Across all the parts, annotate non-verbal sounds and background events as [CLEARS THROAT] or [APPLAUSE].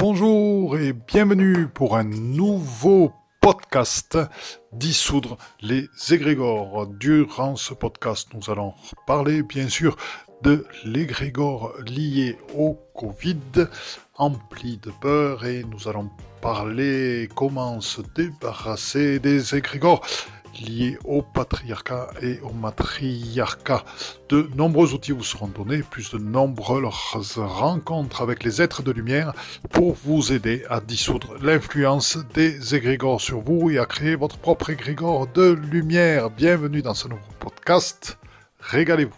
Bonjour et bienvenue pour un nouveau podcast Dissoudre les égrégores. Durant ce podcast, nous allons parler bien sûr de l'égrégore lié au Covid, empli de peur, et nous allons parler comment se débarrasser des égrégores liés au patriarcat et au matriarcat. De nombreux outils vous seront donnés, plus de nombreuses rencontres avec les êtres de lumière pour vous aider à dissoudre l'influence des égrégores sur vous et à créer votre propre égrégore de lumière. Bienvenue dans ce nouveau podcast. Régalez-vous.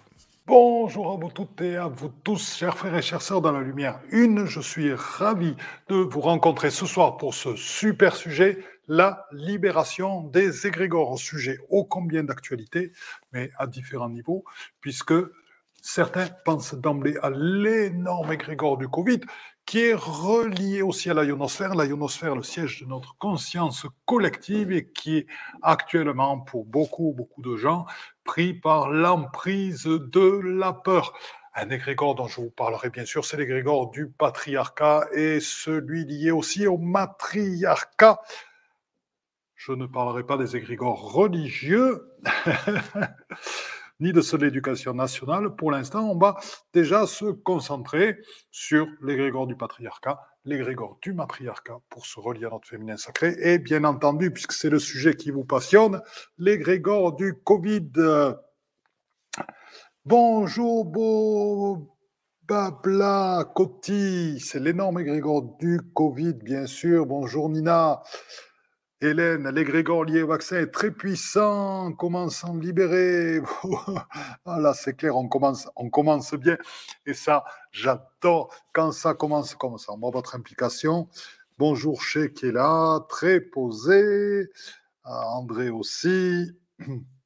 Bonjour à vous toutes et à vous tous, chers frères et chères sœurs dans la lumière une. Je suis ravi de vous rencontrer ce soir pour ce super sujet, la libération des égrégores, sujet ô combien d'actualité, mais à différents niveaux, puisque certains pensent d'emblée à l'énorme égrégore du Covid, qui est relié aussi à la ionosphère, la ionosphère, le siège de notre conscience collective et qui est actuellement pour beaucoup, beaucoup de gens pris par l'emprise de la peur. Un égrégore dont je vous parlerai bien sûr, c'est l'égrégore du patriarcat et celui lié aussi au matriarcat. Je ne parlerai pas des égrégores religieux, [LAUGHS] ni de ceux de l'éducation nationale. Pour l'instant, on va déjà se concentrer sur l'égrégore du patriarcat, l'égrégore du matriarcat, pour se relier à notre féminin sacré. Et bien entendu, puisque c'est le sujet qui vous passionne, l'égrégore du Covid. Bonjour, beau Babla Coty, c'est l'énorme égrégore du Covid, bien sûr. Bonjour Nina. Hélène, l'égrégore lié au vaccin est très puissant, commence à en libérer. [LAUGHS] ah là, c'est clair, on commence, on commence bien. Et ça, j'adore quand ça commence comme ça. Moi, votre implication. Bonjour chez qui est là, très posé. Ah, André aussi. [CLEARS THROAT]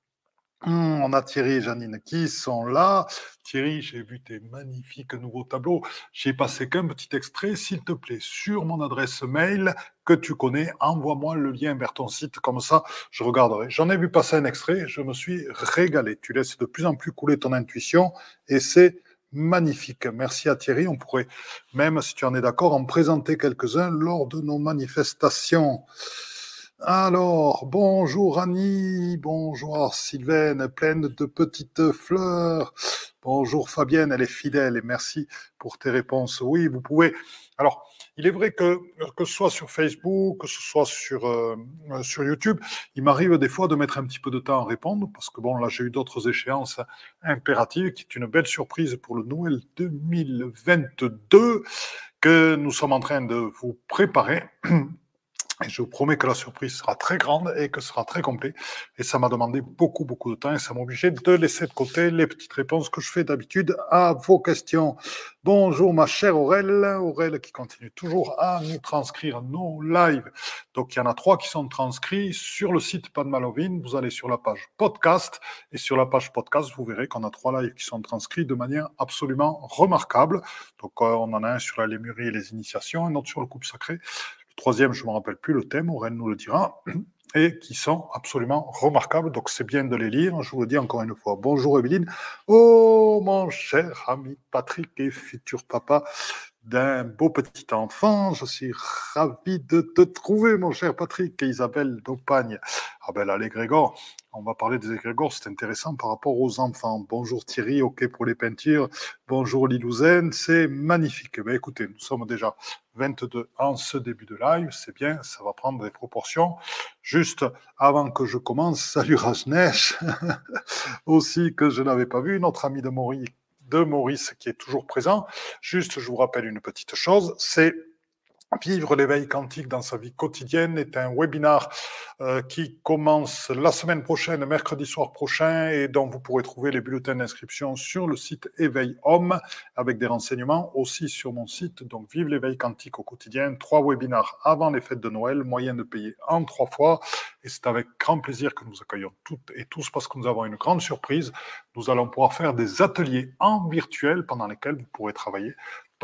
Hum, on a Thierry et Janine qui sont là. Thierry, j'ai vu tes magnifiques nouveaux tableaux. J'ai passé qu'un petit extrait. S'il te plaît, sur mon adresse mail que tu connais, envoie-moi le lien vers ton site. Comme ça, je regarderai. J'en ai vu passer un extrait. Je me suis régalé. Tu laisses de plus en plus couler ton intuition et c'est magnifique. Merci à Thierry. On pourrait, même si tu en es d'accord, en présenter quelques-uns lors de nos manifestations. Alors, bonjour Annie, bonjour Sylvaine, pleine de petites fleurs. Bonjour Fabienne, elle est fidèle et merci pour tes réponses. Oui, vous pouvez. Alors, il est vrai que que ce soit sur Facebook, que ce soit sur euh, sur YouTube, il m'arrive des fois de mettre un petit peu de temps à répondre parce que bon, là j'ai eu d'autres échéances impératives qui est une belle surprise pour le Noël 2022 que nous sommes en train de vous préparer. [CLEARS THROAT] Et je vous promets que la surprise sera très grande et que sera très complet. Et ça m'a demandé beaucoup, beaucoup de temps et ça m'a obligé de laisser de côté les petites réponses que je fais d'habitude à vos questions. Bonjour ma chère Aurèle, Aurèle qui continue toujours à nous transcrire nos lives. Donc il y en a trois qui sont transcrits sur le site Padmalovine. Vous allez sur la page podcast et sur la page podcast, vous verrez qu'on a trois lives qui sont transcrits de manière absolument remarquable. Donc euh, on en a un sur la lémurie et les initiations, un autre sur le couple sacré troisième, je ne me rappelle plus le thème, Aurèle nous le dira, [CLEARS THROAT] et qui sont absolument remarquables. Donc c'est bien de les lire. Je vous le dis encore une fois. Bonjour Evelyne. Oh mon cher ami Patrick et futur papa d'un beau petit enfant. Je suis ravi de te trouver, mon cher Patrick et Isabelle d'Opagne. Ah ben là, les Grégor, on va parler des égrégores, c'est intéressant par rapport aux enfants. Bonjour Thierry, ok pour les peintures. Bonjour Lilouzen, c'est magnifique. Ben écoutez, nous sommes déjà 22 en ce début de live, c'est bien, ça va prendre des proportions. Juste avant que je commence, [LAUGHS] salut Rajnesh, [LAUGHS] aussi que je n'avais pas vu, notre ami de Maurice de Maurice qui est toujours présent. Juste, je vous rappelle une petite chose, c'est Vivre l'éveil quantique dans sa vie quotidienne est un webinar euh, qui commence la semaine prochaine, mercredi soir prochain, et dont vous pourrez trouver les bulletins d'inscription sur le site Éveil Homme, avec des renseignements aussi sur mon site. Donc, Vive l'éveil quantique au quotidien, trois webinars avant les fêtes de Noël, moyen de payer en trois fois. Et c'est avec grand plaisir que nous accueillons toutes et tous parce que nous avons une grande surprise. Nous allons pouvoir faire des ateliers en virtuel pendant lesquels vous pourrez travailler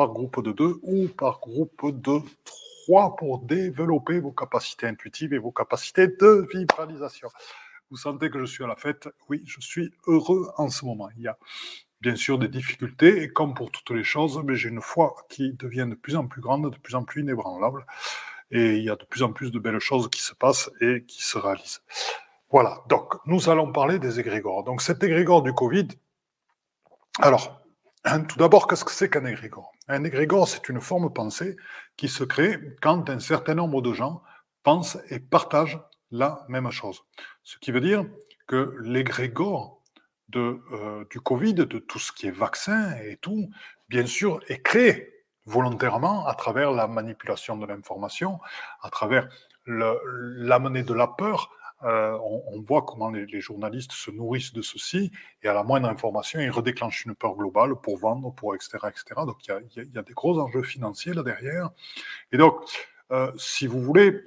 par groupe de deux ou par groupe de trois pour développer vos capacités intuitives et vos capacités de vibralisation. Vous sentez que je suis à la fête Oui, je suis heureux en ce moment. Il y a bien sûr des difficultés, et comme pour toutes les choses, mais j'ai une foi qui devient de plus en plus grande, de plus en plus inébranlable, et il y a de plus en plus de belles choses qui se passent et qui se réalisent. Voilà, donc nous allons parler des égrégores. Donc cet égrégore du Covid, alors, tout d'abord, qu'est-ce que c'est qu'un égrégore? Un égrégore, c'est une forme pensée qui se crée quand un certain nombre de gens pensent et partagent la même chose. Ce qui veut dire que l'égrégore euh, du Covid, de tout ce qui est vaccin et tout, bien sûr, est créé volontairement à travers la manipulation de l'information, à travers l'amener de la peur. Euh, on, voit comment les, journalistes se nourrissent de ceci, et à la moindre information, ils redéclenchent une peur globale pour vendre, pour etc. etc. Donc il y, a, des gros enjeux financiers là derrière. Et donc, euh, si vous voulez,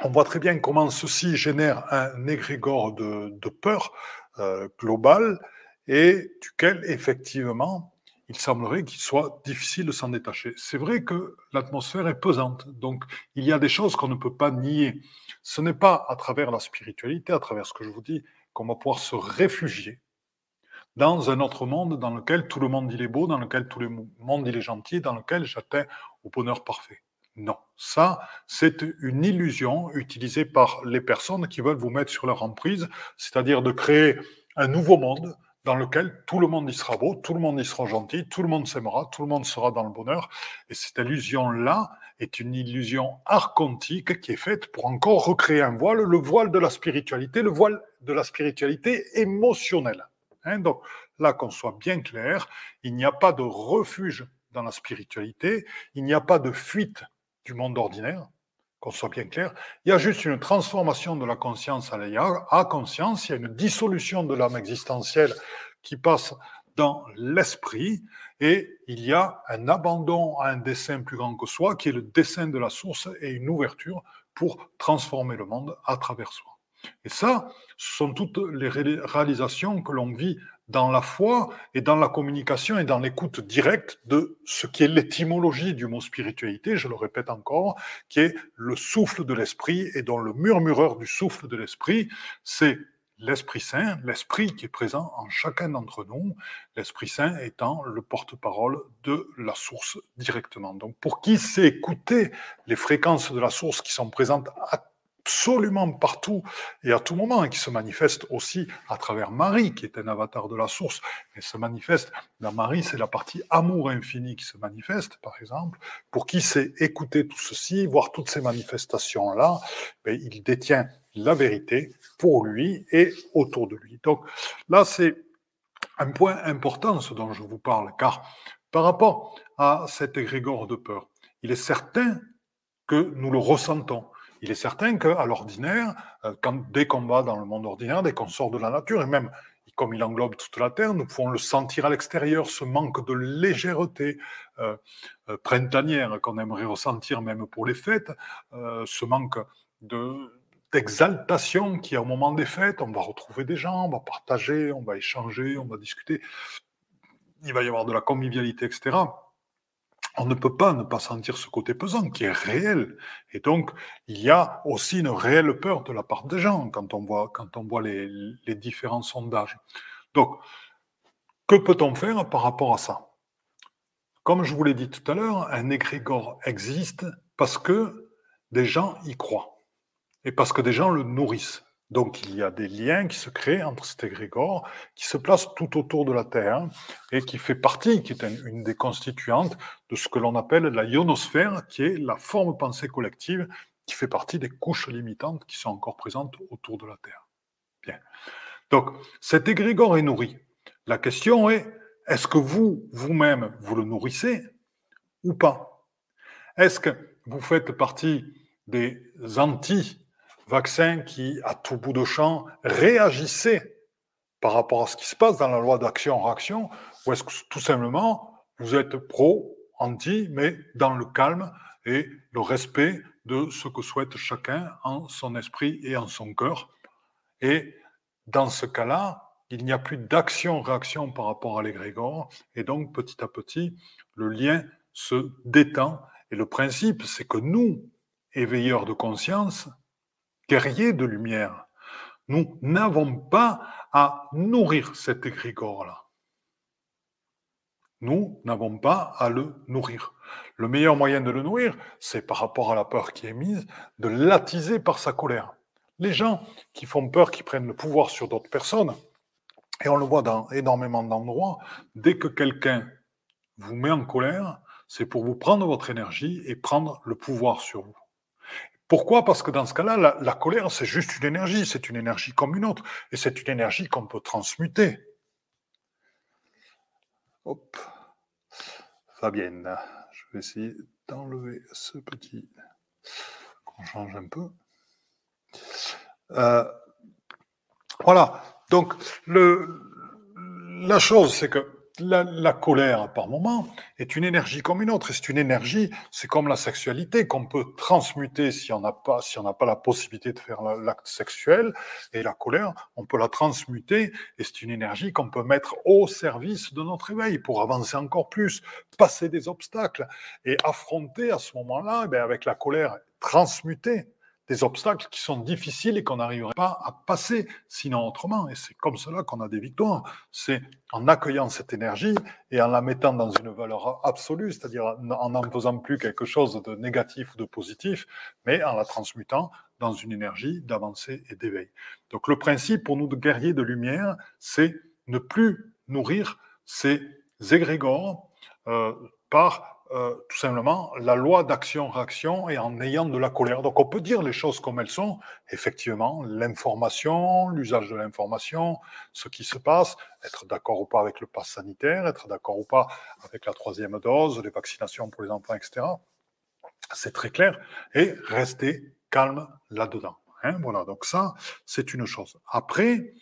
on voit très bien comment ceci génère un égrégore de, peur euh, global et duquel, effectivement, il semblerait qu'il soit difficile de s'en détacher. C'est vrai que l'atmosphère est pesante, donc il y a des choses qu'on ne peut pas nier. Ce n'est pas à travers la spiritualité, à travers ce que je vous dis, qu'on va pouvoir se réfugier dans un autre monde dans lequel tout le monde il est beau, dans lequel tout le monde il est gentil, dans lequel j'atteins au bonheur parfait. Non, ça, c'est une illusion utilisée par les personnes qui veulent vous mettre sur leur emprise, c'est-à-dire de créer un nouveau monde dans lequel tout le monde y sera beau, tout le monde y sera gentil, tout le monde s'aimera, tout le monde sera dans le bonheur. Et cette illusion-là est une illusion archontique qui est faite pour encore recréer un voile, le voile de la spiritualité, le voile de la spiritualité émotionnelle. Hein, donc là, qu'on soit bien clair, il n'y a pas de refuge dans la spiritualité, il n'y a pas de fuite du monde ordinaire, qu'on soit bien clair. Il y a juste une transformation de la conscience à la à conscience, il y a une dissolution de l'âme existentielle qui passe dans l'esprit et il y a un abandon à un dessin plus grand que soi qui est le dessin de la source et une ouverture pour transformer le monde à travers soi. Et ça, ce sont toutes les réalisations que l'on vit dans la foi et dans la communication et dans l'écoute directe de ce qui est l'étymologie du mot spiritualité, je le répète encore, qui est le souffle de l'esprit et dont le murmureur du souffle de l'esprit, c'est l'Esprit Saint, l'Esprit qui est présent en chacun d'entre nous, l'Esprit Saint étant le porte-parole de la source directement. Donc pour qui sait écouter les fréquences de la source qui sont présentes à absolument partout et à tout moment, et qui se manifeste aussi à travers Marie, qui est un avatar de la source, et se manifeste dans Marie, c'est la partie amour infini qui se manifeste, par exemple. Pour qui sait écouter tout ceci, voir toutes ces manifestations-là, ben, il détient la vérité pour lui et autour de lui. Donc là, c'est un point important, ce dont je vous parle, car par rapport à cet égrégore de peur, il est certain que nous le ressentons il est certain qu'à l'ordinaire, euh, dès qu'on va dans le monde ordinaire, dès qu'on sort de la nature, et même comme il englobe toute la Terre, nous pouvons le sentir à l'extérieur, ce manque de légèreté euh, euh, printanière qu'on aimerait ressentir même pour les fêtes, ce manque d'exaltation qui, au moment des fêtes, on va retrouver des gens, on va partager, on va échanger, on va discuter, il va y avoir de la convivialité, etc on ne peut pas ne pas sentir ce côté pesant qui est réel. Et donc, il y a aussi une réelle peur de la part des gens quand on voit, voit les, différents sondages. Donc, que peut-on faire par rapport à ça? Comme je vous l'ai dit tout à l'heure, un égrégore existe parce que des gens y croient et parce que des gens le nourrissent. Donc il y a des liens qui se créent entre cet égrégore qui se place tout autour de la Terre et qui fait partie, qui est une des constituantes de ce que l'on appelle la ionosphère, qui est la forme pensée collective qui fait partie des couches limitantes qui sont encore présentes autour de la Terre. Bien. Donc cet égrégore est nourri. La question est, est-ce que vous, vous-même, vous le nourrissez ou pas? Est-ce que vous faites partie des anti vaccin qui, à tout bout de champ, réagissait par rapport à ce qui se passe dans la loi d'action-réaction, ou est-ce que tout simplement vous êtes pro, anti, mais dans le calme et le respect de ce que souhaite chacun en son esprit et en son cœur. Et dans ce cas-là, il n'y a plus d'action-réaction par rapport à l'égrégore, et donc petit à petit, le lien se détend. Et le principe, c'est que nous, éveilleurs de conscience, guerriers de lumière. Nous n'avons pas à nourrir cet égrégore-là. nous n'avons pas à le nourrir. Le meilleur moyen de le nourrir, c'est par rapport à la peur qui est mise, de l'attiser par sa colère. Les gens qui font peur, qui prennent le pouvoir sur d'autres personnes, et on le voit dans énormément d'endroits, dès que quelqu'un vous met en colère, c'est pour vous prendre votre énergie et prendre le pouvoir sur vous. Pourquoi? Parce que dans ce cas-là, la, colère, c'est juste une énergie, c'est une énergie comme une autre, et c'est une énergie qu'on peut transmuter. Hop. Fabienne, je vais essayer d'enlever ce petit. qu'on change un peu. Euh, voilà. Donc, le, la chose, c'est que la, colère, par moment, est une énergie comme une autre. C'est une énergie, c'est comme la sexualité qu'on peut transmuter si on n'a pas, si on n'a pas la possibilité de faire l'acte sexuel. Et la colère, on peut la transmuter. Et c'est une énergie qu'on peut mettre au service de notre éveil pour avancer encore plus, passer des obstacles et affronter à ce moment-là, eh avec la colère transmutée, des obstacles qui sont difficiles et qu'on n'arriverait pas à passer sinon autrement. Et c'est comme cela qu'on a des victoires. C'est en accueillant cette énergie et en la mettant dans une valeur absolue, c'est-à-dire en n'en faisant plus quelque chose de négatif ou de positif, mais en la transmutant dans une énergie d'avancée et d'éveil. Donc le principe pour nous de guerriers de lumière, c'est ne plus nourrir ces égrégores euh, par euh, tout simplement la loi d'action-réaction et en ayant de la colère. Donc on peut dire les choses comme elles sont. Effectivement, l'information, l'usage de l'information, ce qui se passe, être d'accord ou pas avec le pass sanitaire, être d'accord ou pas avec la troisième dose, les vaccinations pour les enfants, etc. C'est très clair. Et rester calme là-dedans. Hein, voilà, donc ça, c'est une chose. Après,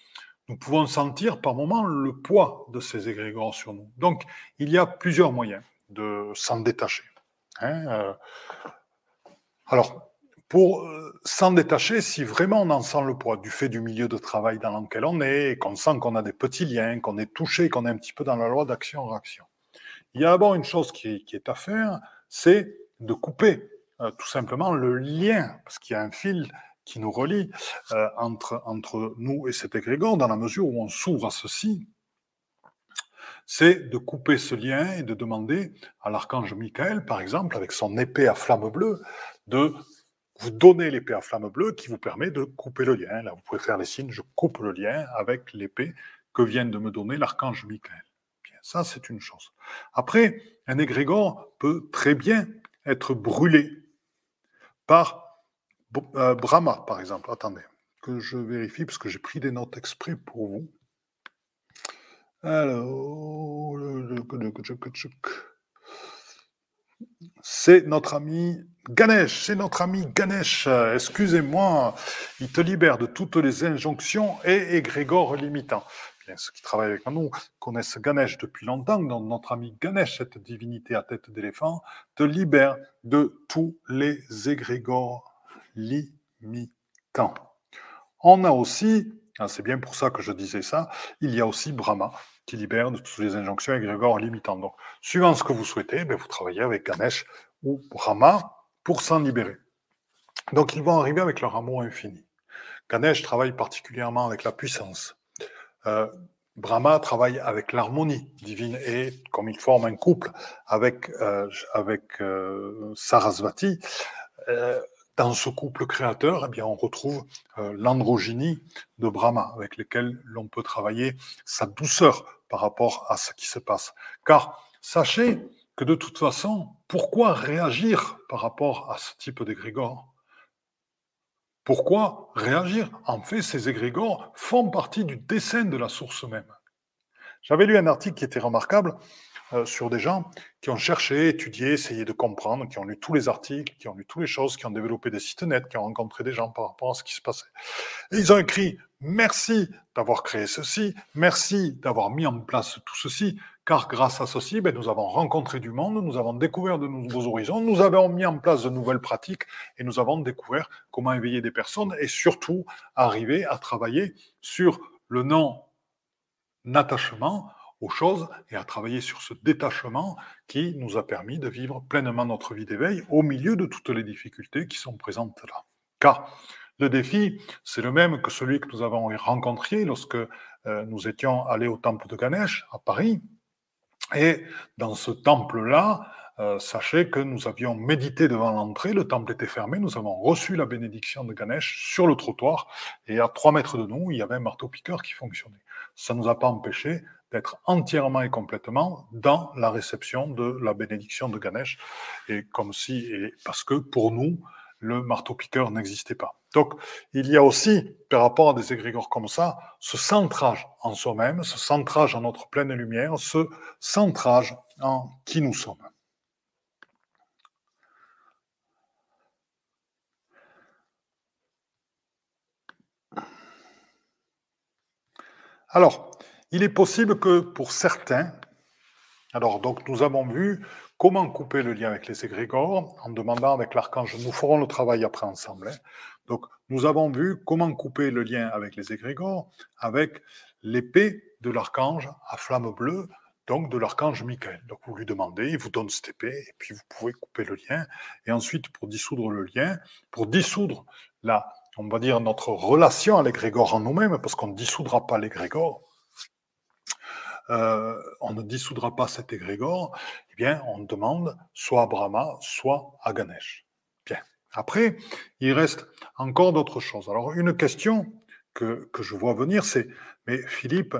nous pouvons sentir par moments le poids de ces égrégores sur nous. Donc, il y a plusieurs moyens de s'en détacher. Hein, euh. alors, pour euh, s'en détacher, si vraiment on en sent le poids du fait du milieu de travail dans lequel on est, qu'on sent qu'on a des petits liens, qu'on est touché, qu'on est un petit peu dans la loi d'action-réaction, il y a d'abord une chose qui est, à faire, c'est de couper euh, tout simplement le lien, parce qu'il y a un fil qui nous relie entre, entre nous et cet égrégore, dans la mesure où on s'ouvre à ceci, c'est de couper ce lien et de demander à l'archange Michael, par exemple, avec son épée à flamme bleue, de vous donner l'épée à flamme bleue qui vous permet de couper le lien. Là, vous pouvez faire les signes, je coupe le lien avec l'épée que vient de me donner l'archange Michael. Bien, ça, c'est une chose. Après, un égrégore peut très bien être brûlé par euh, Brahma, par exemple. Attendez, que je vérifie, parce que j'ai pris des notes exprès pour vous. Alors, c'est notre ami Ganesh, c'est notre ami Ganesh. Excusez-moi, il te libère de toutes les injonctions et égrégores limitants. Bien, ceux qui travaillent avec nous connaissent Ganesh depuis longtemps, donc notre ami Ganesh, cette divinité à tête d'éléphant, te libère de tous les égrégores limitants. On a aussi, c'est bien pour ça que je disais ça, il y a aussi Brahma, qui libère de toutes les injonctions égrégores limitantes. Donc, suivant ce que vous souhaitez, ben, vous travaillez avec Ganesh ou Brahma pour s'en libérer. Donc, ils vont arriver avec leur amour infini. Ganesh travaille particulièrement avec la puissance. Euh, Brahma travaille avec l'harmonie divine et comme il forme un couple avec, euh, avec euh, Sarasvati, dans ce couple créateur, eh bien, on retrouve l'androgynie de Brahma, avec lequel l'on peut travailler sa douceur par rapport à ce qui se passe. Car sachez que de toute façon, pourquoi réagir par rapport à ce type d'égrégore? Pourquoi réagir? En fait, ces égrégores font partie du dessin de la source même. J'avais lu un article qui était remarquable euh, sur des gens qui ont cherché, étudié, essayé de comprendre, qui ont lu tous les articles, qui ont lu toutes les choses, qui ont développé des sites net, qui ont rencontré des gens par rapport à ce qui se passait. Et ils ont écrit Merci d'avoir créé ceci, merci d'avoir mis en place tout ceci, car grâce à ceci, ben, nous avons rencontré du monde, nous avons découvert de nouveaux horizons, nous avons mis en place de nouvelles pratiques et nous avons découvert comment éveiller des personnes et surtout arriver à travailler sur le non-attachement choses et à travailler sur ce détachement qui nous a permis de vivre pleinement notre vie d'éveil au milieu de toutes les difficultés qui sont présentes là. Car le défi, c'est le même que celui que nous avons rencontré lorsque euh, nous étions allés au temple de Ganesh à Paris. Et dans ce temple-là, euh, sachez que nous avions médité devant l'entrée, le temple était fermé, nous avons reçu la bénédiction de Ganesh sur le trottoir, et à trois mètres de nous, il y avait un marteau-piqueur qui fonctionnait. Ça ne nous a pas empêché d'être entièrement et complètement dans la réception de la bénédiction de Ganesh, et comme si, et parce que pour nous, le marteau-piqueur n'existait pas. Donc, il y a aussi, par rapport à des égrégores comme ça, ce centrage en soi-même, ce centrage en notre pleine lumière, ce centrage en qui nous sommes. Alors, il est possible que pour certains, alors donc nous avons vu comment couper le lien avec les égrégores en demandant avec l'archange, nous ferons le travail après ensemble. Hein. Donc nous avons vu comment couper le lien avec les égrégores avec l'épée de l'archange à flamme bleue, donc de l'archange Michael. Donc vous lui demandez, il vous donne cette épée, et puis vous pouvez couper le lien. Et ensuite, pour dissoudre le lien, pour dissoudre la on va dire, notre relation à l'égrégore en nous-mêmes, parce qu'on ne dissoudra pas l'égrégore, euh, on ne dissoudra pas cet égrégore, eh bien, on demande soit à Brahma, soit à Ganesh. Bien. Après, il reste encore d'autres choses. Alors, une question que, que je vois venir, c'est, mais Philippe,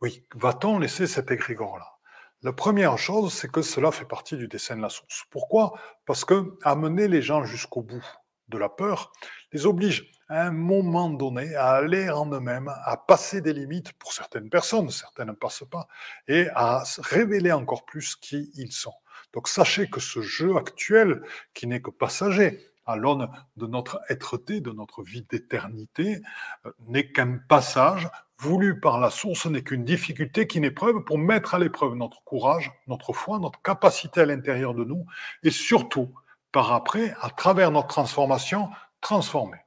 oui, va-t-on laisser cet égrégore-là? La première chose, c'est que cela fait partie du dessin de la source. Pourquoi? Parce que amener les gens jusqu'au bout de la peur les oblige à un moment donné à aller en eux-mêmes, à passer des limites pour certaines personnes, certaines ne passent pas, et à révéler encore plus qui ils sont. Donc sachez que ce jeu actuel, qui n'est que passager, à l'aune de notre être-té, de notre vie d'éternité, euh, n'est qu'un passage voulu par la source, n'est qu'une difficulté, qu'une épreuve pour mettre à l'épreuve notre courage, notre foi, notre capacité à l'intérieur de nous, et surtout, par après, à travers notre transformation, transformer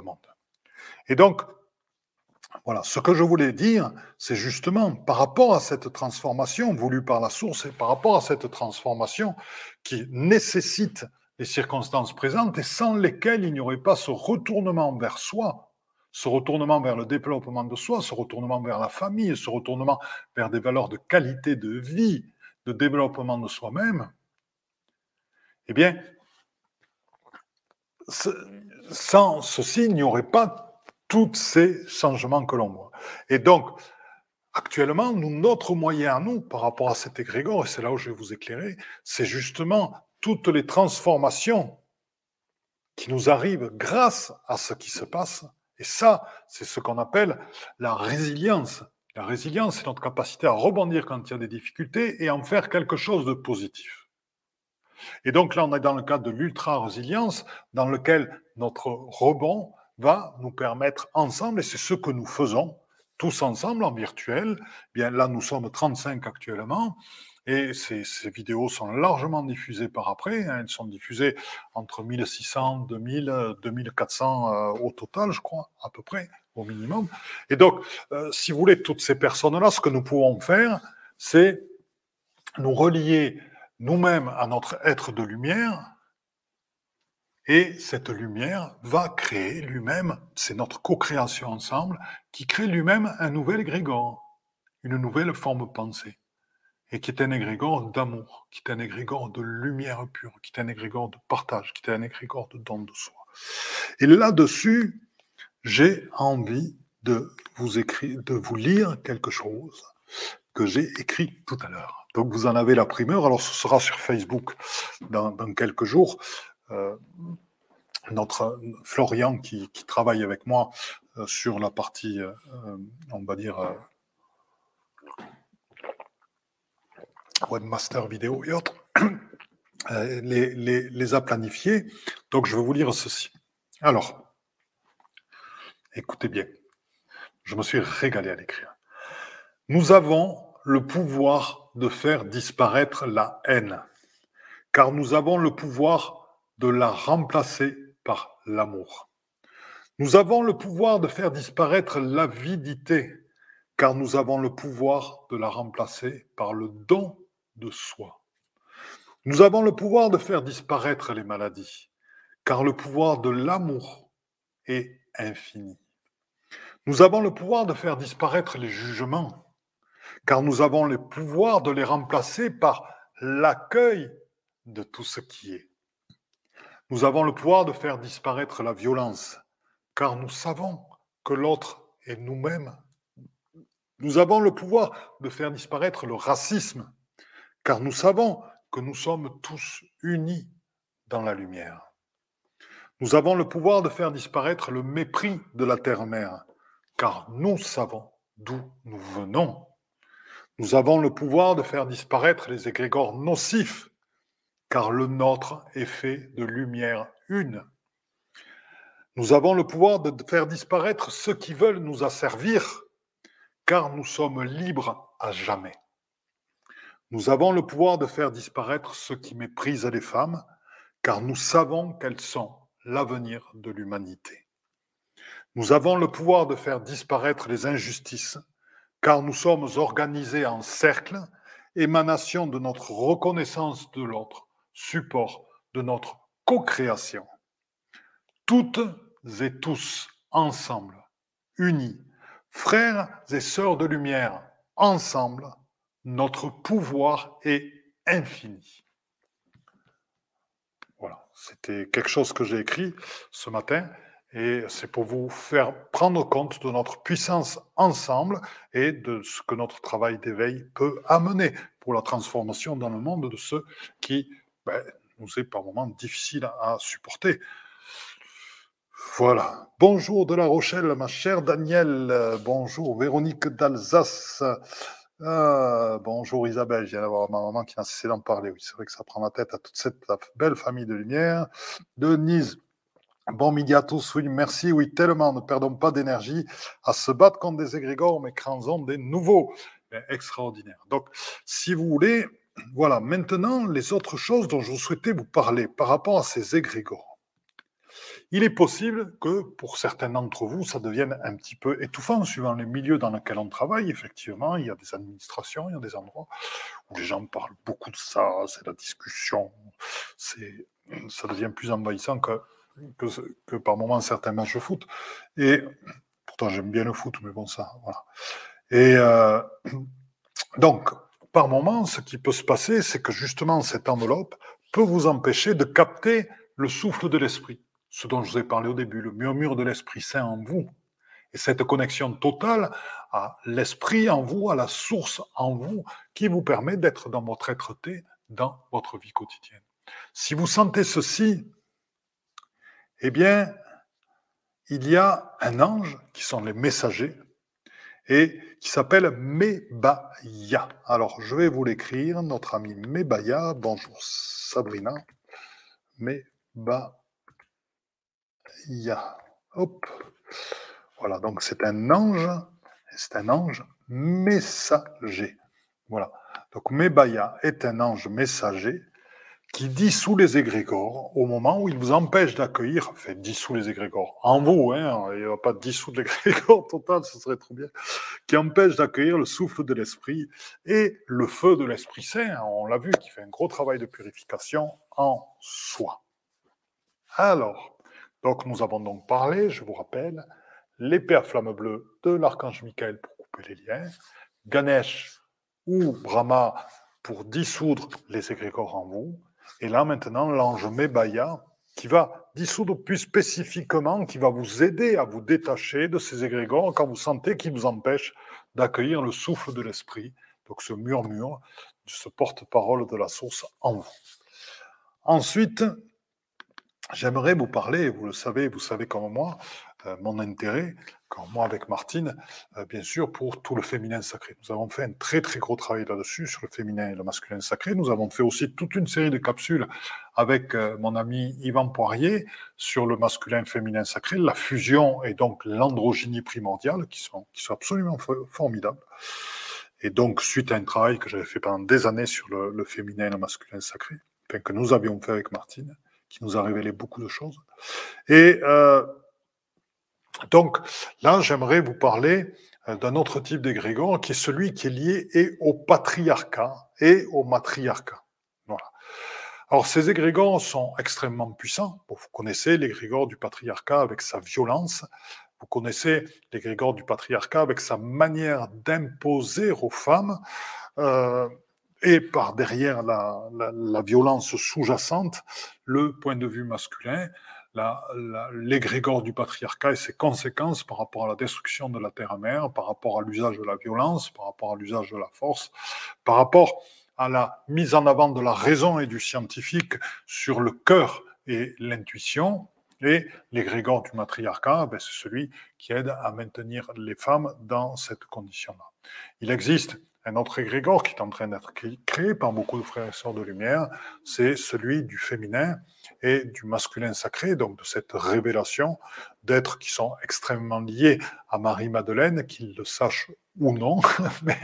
monde. Et donc, voilà, ce que je voulais dire, c'est justement par rapport à cette transformation voulue par la source et par rapport à cette transformation qui nécessite les circonstances présentes et sans lesquelles il n'y aurait pas ce retournement vers soi, ce retournement vers le développement de soi, ce retournement vers la famille, ce retournement vers des valeurs de qualité de vie, de développement de soi-même, eh bien, sans ceci, il n'y aurait pas tous ces changements que l'on voit. Et donc, actuellement, notre moyen à nous, par rapport à cet égrégore, et c'est là où je vais vous éclairer, c'est justement toutes les transformations qui nous arrivent grâce à ce qui se passe. Et ça, c'est ce qu'on appelle la résilience. La résilience, c'est notre capacité à rebondir quand il y a des difficultés et en faire quelque chose de positif. Et donc là, on est dans le cadre de l'ultra-résilience, dans lequel notre rebond va nous permettre ensemble, et c'est ce que nous faisons, tous ensemble en virtuel. Bien là, nous sommes 35 actuellement. Et ces, vidéos sont largement diffusées par après. Hein. elles sont diffusées entre 1600, 2000, 2400 au total, je crois, à peu près, au minimum. Et donc, euh, si vous voulez, toutes ces personnes-là, ce que nous pouvons faire, c'est nous relier nous-mêmes à notre être de lumière, et cette lumière va créer lui-même, c'est notre co-création ensemble, qui crée lui-même un nouvel égrégore, une nouvelle forme pensée, et qui est un égrégore d'amour, qui est un égrégore de lumière pure, qui est un égrégore de partage, qui est un égrégore de don de soi. Et là-dessus, j'ai envie de vous écrire, de vous lire quelque chose que j'ai écrit tout à l'heure. Donc vous en avez la primeur. Alors ce sera sur Facebook dans, quelques jours. Euh, notre Florian qui, travaille avec moi euh, sur la partie, euh, on va dire, webmaster vidéo et autres, [COUGHS] les, les, a planifiés. Donc je vais vous lire ceci. Alors, écoutez bien, je me suis régalé à l'écrire. Nous avons le pouvoir de faire disparaître la haine, car nous avons le pouvoir de la remplacer par l'amour. Nous avons le pouvoir de faire disparaître l'avidité, car nous avons le pouvoir de la remplacer par le don de soi. Nous avons le pouvoir de faire disparaître les maladies, car le pouvoir de l'amour est infini. Nous avons le pouvoir de faire disparaître les jugements, car nous avons le pouvoir de les remplacer par l'accueil de tout ce qui est. Nous avons le pouvoir de faire disparaître la violence, car nous savons que l'autre est nous-mêmes. Nous avons le pouvoir de faire disparaître le racisme, car nous savons que nous sommes tous unis dans la lumière. Nous avons le pouvoir de faire disparaître le mépris de la terre-mère, car nous savons d'où nous venons. Nous avons le pouvoir de faire disparaître les égrégores nocifs, car le nôtre est fait de lumière une. Nous avons le pouvoir de faire disparaître ceux qui veulent nous asservir, car nous sommes libres à jamais. Nous avons le pouvoir de faire disparaître ceux qui méprisent les femmes, car nous savons qu'elles sont l'avenir de l'humanité. Nous avons le pouvoir de faire disparaître les injustices, car nous sommes organisés en cercle, émanation de notre reconnaissance de l'autre, support de notre co-création. Toutes et tous ensemble, unis, frères et sœurs de lumière, ensemble, notre pouvoir est infini. Voilà, c'était quelque chose que j'ai écrit ce matin et c'est pour vous faire prendre compte de notre puissance ensemble et de ce que notre travail d'éveil peut amener pour la transformation dans le monde de ceux qui ben, nous est par moments difficile à, supporter. Voilà. Bonjour de La Rochelle, ma chère Danielle. Bonjour Véronique d'Alsace. Ah, bonjour Isabelle, je viens d'avoir ma maman qui n'a cessé d'en parler. Oui, c'est vrai que ça prend la tête à toute cette belle famille de lumière. Denise, Bon midi à tous, oui, merci, oui, tellement, ne perdons pas d'énergie à se battre contre des égrégores, mais créons des nouveaux. extraordinaire. Donc, si vous voulez, voilà, maintenant, les autres choses dont je souhaitais vous parler par rapport à ces égrégores. Il est possible que pour certains d'entre vous, ça devienne un petit peu étouffant suivant les milieux dans lesquels on travaille. Effectivement, il y a des administrations, il y a des endroits où les gens parlent beaucoup de ça, c'est la discussion, ça devient plus envahissant que que, par moments certains matchs de foot. Et pourtant, j'aime bien le foot, mais bon, ça, voilà. Et euh, donc, par moments, ce qui peut se passer, c'est que justement, cette enveloppe peut vous empêcher de capter le souffle de l'esprit, ce dont je vous ai parlé au début, le murmure de l'Esprit Saint en vous. Et cette connexion totale à l'esprit en vous, à la source en vous, qui vous permet d'être dans votre être-té, dans votre vie quotidienne. Si vous sentez ceci, eh bien, il y a un ange qui sont les messagers et qui s'appelle Mebaya. Alors, je vais vous l'écrire, notre ami Mebaya. Bonjour Sabrina. Mebaya. Hop. Voilà, donc c'est un ange, c'est un ange messager. Voilà. Donc Mebaya est un ange messager qui dissout les égrégores au moment où il vous empêche d'accueillir, enfin dissout les égrégores, en vous, hein, il n'y a pas dissoudre l'égrégore [LAUGHS] total, ce serait trop bien, qui empêche d'accueillir le souffle de l'esprit et le feu de l'Esprit Saint, on l'a vu, qui fait un gros travail de purification en soi. Alors, donc nous avons donc parlé, je vous rappelle, l'épée à flamme bleue de l'archange Michael pour couper les liens, Ganesh ou Brahma pour dissoudre les égrégores en vous, et là, maintenant, l'ange Mebaya, qui va dissoudre plus spécifiquement, qui va vous aider à vous détacher de ces égrégores quand vous sentez qu'ils vous empêchent d'accueillir le souffle de l'esprit, donc ce murmure, ce porte-parole de la source en vous. Ensuite, j'aimerais vous parler, vous le savez, vous savez comme moi, euh, mon intérêt, moi avec Martine, euh, bien sûr, pour tout le féminin sacré. Nous avons fait un très très gros travail là-dessus, sur le féminin et le masculin sacré. Nous avons fait aussi toute une série de capsules avec euh, mon ami Yvan Poirier sur le masculin féminin sacré, la fusion et donc l'androgynie primordiale, qui sont, qui sont absolument formidables. Et donc, suite à un travail que j'avais fait pendant des années sur le, féminin et le masculin sacré, que nous avions fait avec Martine, qui nous a révélé beaucoup de choses. Et donc là, j'aimerais vous parler euh, d'un autre type d'égrégore qui est celui qui est lié au patriarcat et au matriarcat. Voilà. Alors ces égrégores sont extrêmement puissants. Vous connaissez l'égrégore du patriarcat avec sa violence. Vous connaissez l'égrégore du patriarcat avec sa manière d'imposer aux femmes euh, et par derrière la violence sous-jacente, le point de vue masculin, l'égrégore du patriarcat et ses conséquences par rapport à la destruction de la terre-mère, par rapport à l'usage de la violence, par rapport à l'usage de la force, par rapport à la mise en avant de la raison et du scientifique sur le cœur et l'intuition. Et l'égrégore du matriarcat, ben, c'est celui qui aide à maintenir les femmes dans cette condition-là. Il existe un autre égrégore qui est en train d'être créé par beaucoup de frères et sœurs de lumière, c'est celui du féminin et du masculin sacré, donc de cette révélation d'êtres qui sont extrêmement liés à Marie-Madeleine, qu'ils le sachent ou non, [LAUGHS] mais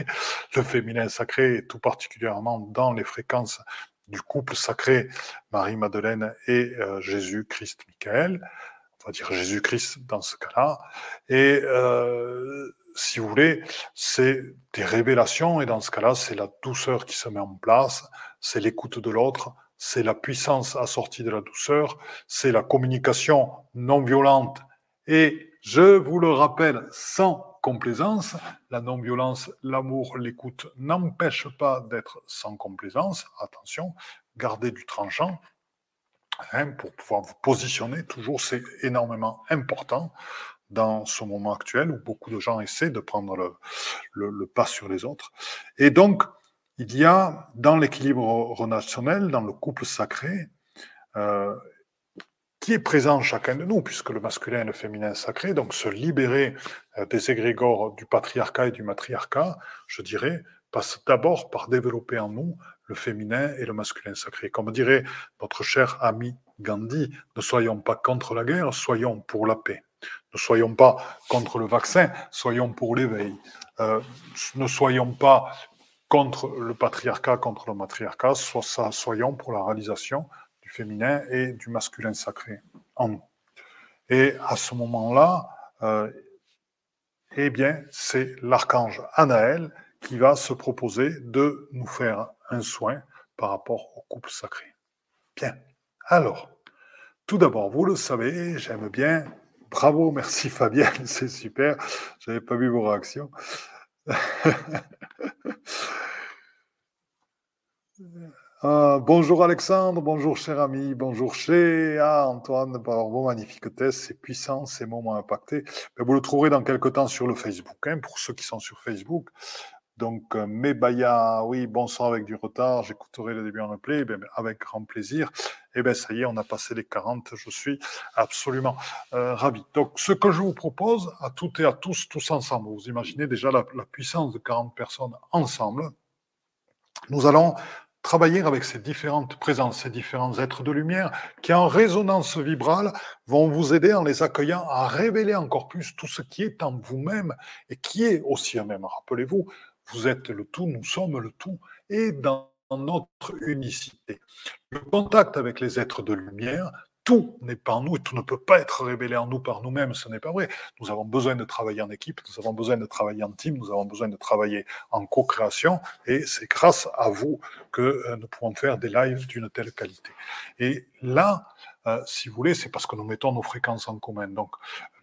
le féminin sacré, tout particulièrement dans les fréquences du couple sacré Marie-Madeleine et euh, Jésus-Christ Michael, on va dire Jésus-Christ dans ce cas-là, et euh, si vous voulez, c'est des révélations, et dans ce cas-là, c'est la douceur qui se met en place, c'est l'écoute de l'autre, c'est la puissance assortie de la douceur, c'est la communication non violente, et je vous le rappelle, sans complaisance, la non-violence, l'amour, l'écoute n'empêchent pas d'être sans complaisance, attention, gardez du tranchant, hein, pour pouvoir vous positionner, toujours c'est énormément important dans ce moment actuel où beaucoup de gens essaient de prendre le, pas sur les autres. Et donc, il y a dans l'équilibre relationnel, dans le couple sacré, euh, qui est présent en chacun de nous, puisque le masculin et le féminin sacré, donc se libérer euh, des égrégores du patriarcat et du matriarcat, je dirais, passe d'abord par développer en nous le féminin et le masculin sacré. Comme dirait notre cher ami Gandhi, ne soyons pas contre la guerre, soyons pour la paix. Ne soyons pas contre le vaccin, soyons pour l'éveil. Euh, ne soyons pas contre le patriarcat, contre le matriarcat, soyons pour la réalisation du féminin et du masculin sacré en nous. Et à ce moment-là, euh, eh bien, c'est l'archange Anaël qui va se proposer de nous faire un soin par rapport au couple sacré. Bien. Alors, tout d'abord, vous le savez, j'aime bien Bravo, merci [LAUGHS] Fabienne, c'est super. Je n'avais pas vu vos réactions. [LAUGHS] Ah, bonjour Alexandre, bonjour cher ami, bonjour chez Antoine, vos magnifique test, c'est puissant, ces moments impactés. vous le trouverez dans quelques temps sur le Facebook, hein, pour ceux qui sont sur Facebook. Donc, euh, Mebaya, oui, bonsoir avec du retard, j'écouterai le début en replay, ben, avec grand plaisir. Et eh bien, ça y est, on a passé les 40, je suis absolument euh, ravi. Donc, ce que je vous propose à toutes et à tous, tous ensemble, vous imaginez déjà la, puissance de 40 personnes ensemble, nous allons travailler avec ces différentes présences, ces différents êtres de lumière qui, en résonance vibrale, vont vous aider en les accueillant à révéler encore plus tout ce qui est en vous-même et qui est aussi un même. Rappelez-vous, vous êtes le tout, nous sommes le tout, et dans notre unicité. Le contact avec les êtres de lumière, tout n'est pas en nous tout ne peut pas être révélé en nous par nous-mêmes, ce n'est pas vrai. Nous avons besoin de travailler en équipe, nous avons besoin de travailler en team, nous avons besoin de travailler en co-création et c'est grâce à vous que euh, nous pouvons faire des lives d'une telle qualité. Et là, euh, si vous voulez, c'est parce que nous mettons nos fréquences en commun. Donc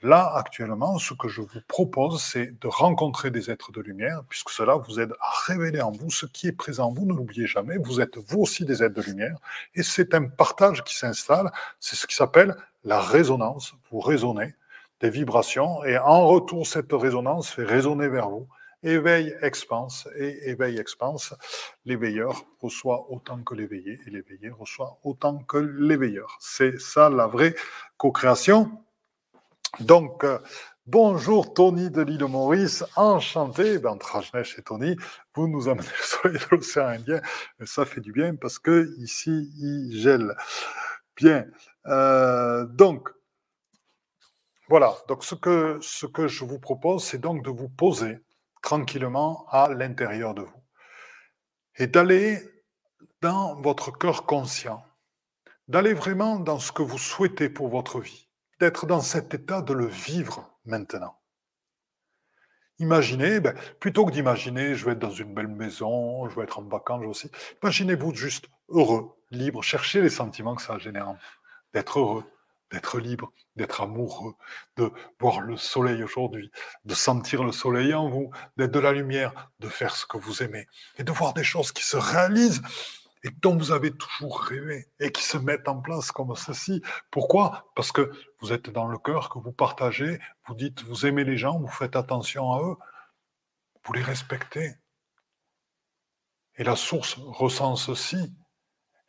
là, actuellement, ce que je vous propose, c'est de rencontrer des êtres de lumière, puisque cela vous aide à révéler en vous ce qui est présent en vous. Ne l'oubliez jamais, vous êtes vous aussi des êtres de lumière, et c'est un partage qui s'installe. C'est ce qui s'appelle la résonance. Vous résonnez des vibrations, et en retour, cette résonance fait résonner vers vous éveil expanse et éveil expanse. L'éveilleur reçoit autant que l'éveillé et l'éveillé reçoit autant que l'éveilleur. C'est ça la vraie co-création. Donc, euh, bonjour Tony de l'île Maurice, enchanté. Ben, entre et Tony, vous nous amenez [LAUGHS] le l'océan Indien. ça fait du bien parce que ici, il gèle. Bien. Euh, donc, voilà. Donc, ce que, ce que je vous propose, c'est donc de vous poser tranquillement à l'intérieur de vous. Et d'aller dans votre cœur conscient, d'aller vraiment dans ce que vous souhaitez pour votre vie, d'être dans cet état de le vivre maintenant. Imaginez, ben, plutôt que d'imaginer, je vais être dans une belle maison, je vais être en vacances aussi, imaginez-vous juste heureux, libre, cherchez les sentiments que ça génère d'être heureux, d'être libre, d'être amoureux, de voir le soleil aujourd'hui, de sentir le soleil en vous, d'être de la lumière, de faire ce que vous aimez et de voir des choses qui se réalisent et dont vous avez toujours rêvé et qui se mettent en place comme ceci. Pourquoi? Parce que vous êtes dans le cœur, que vous partagez, vous dites, vous aimez les gens, vous faites attention à eux, vous les respectez. Et la source ressent ceci.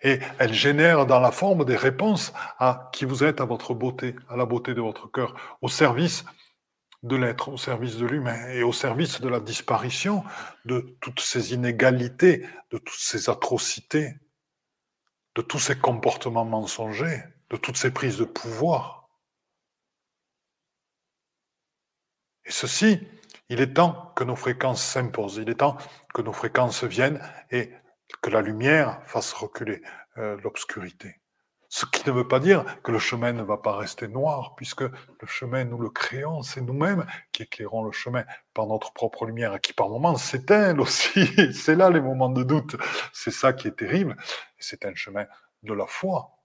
Et elle génère dans la forme des réponses à qui vous êtes, à votre beauté, à la beauté de votre cœur, au service de l'être, au service de l'humain et au service de la disparition de toutes ces inégalités, de toutes ces atrocités, de tous ces comportements mensongers, de toutes ces prises de pouvoir. Et ceci, il est temps que nos fréquences s'imposent, il est temps que nos fréquences viennent et que la lumière fasse reculer euh, l'obscurité. Ce qui ne veut pas dire que le chemin ne va pas rester noir, puisque le chemin, nous le créons, c'est nous-mêmes qui éclairons le chemin par notre propre lumière, qui par moments s'éteint aussi. [LAUGHS] c'est là les moments de doute. C'est ça qui est terrible. C'est un chemin de la foi,